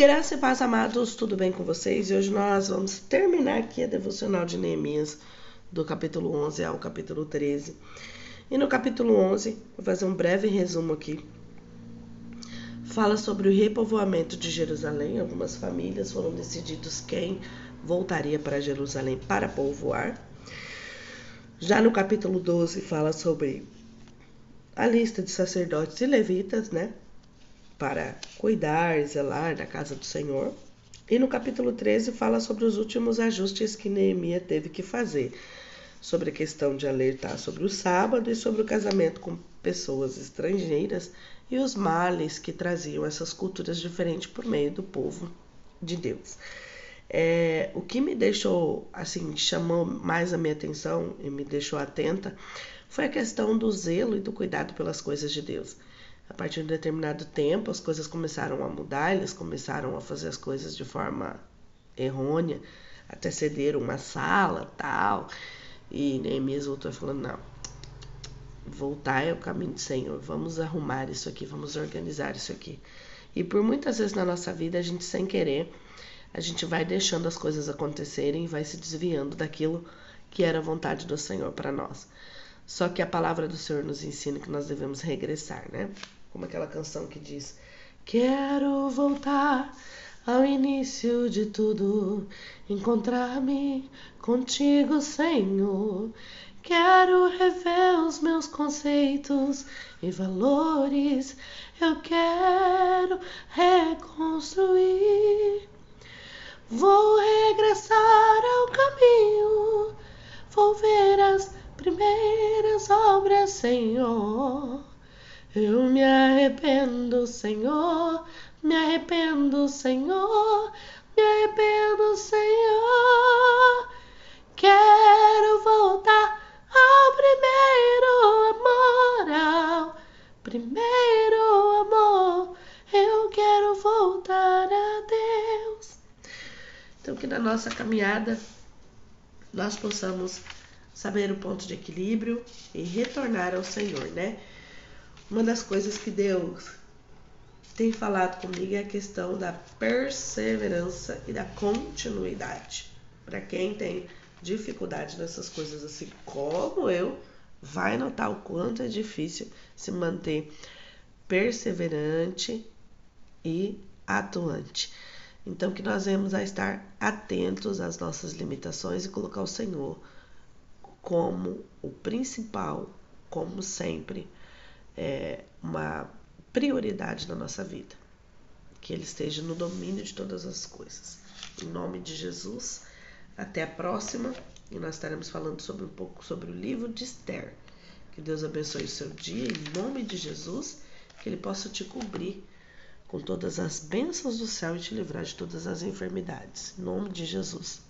Graça e paz, amados, tudo bem com vocês? E hoje nós vamos terminar aqui a devocional de Neemias, do capítulo 11 ao capítulo 13. E no capítulo 11, vou fazer um breve resumo aqui. Fala sobre o repovoamento de Jerusalém. Algumas famílias foram decididos quem voltaria para Jerusalém para povoar. Já no capítulo 12, fala sobre a lista de sacerdotes e levitas, né? Para cuidar, zelar da casa do Senhor. E no capítulo 13 fala sobre os últimos ajustes que Neemias teve que fazer, sobre a questão de alertar sobre o sábado e sobre o casamento com pessoas estrangeiras e os males que traziam essas culturas diferentes por meio do povo de Deus. É, o que me deixou, assim, chamou mais a minha atenção e me deixou atenta foi a questão do zelo e do cuidado pelas coisas de Deus. A partir de um determinado tempo, as coisas começaram a mudar, eles começaram a fazer as coisas de forma errônea, até ceder uma sala, tal. E Neemias voltou falando: não, voltar é o caminho do Senhor, vamos arrumar isso aqui, vamos organizar isso aqui. E por muitas vezes na nossa vida, a gente sem querer a gente vai deixando as coisas acontecerem e vai se desviando daquilo que era a vontade do Senhor para nós. Só que a palavra do Senhor nos ensina que nós devemos regressar, né? Como aquela canção que diz: Quero voltar ao início de tudo, encontrar-me contigo, Senhor. Quero rever os meus conceitos e valores. Eu quero reconstruir Vou regressar ao caminho, vou ver as primeiras obras, Senhor. Eu me arrependo, Senhor, me arrependo, Senhor, me arrependo, Senhor. Quero voltar ao primeiro amor, ao primeiro amor. Eu quero voltar a Deus. Então, que na nossa caminhada nós possamos saber o ponto de equilíbrio e retornar ao Senhor, né? Uma das coisas que Deus tem falado comigo é a questão da perseverança e da continuidade. Para quem tem dificuldade nessas coisas assim como eu, vai notar o quanto é difícil se manter perseverante e atuante. Então, que nós vemos a estar atentos às nossas limitações e colocar o Senhor como o principal, como sempre, é uma prioridade na nossa vida. Que Ele esteja no domínio de todas as coisas. Em nome de Jesus, até a próxima. E nós estaremos falando sobre um pouco sobre o livro de Esther. Que Deus abençoe o seu dia, em nome de Jesus, que Ele possa te cobrir com todas as bênçãos do céu e te livrar de todas as enfermidades. Em nome de Jesus.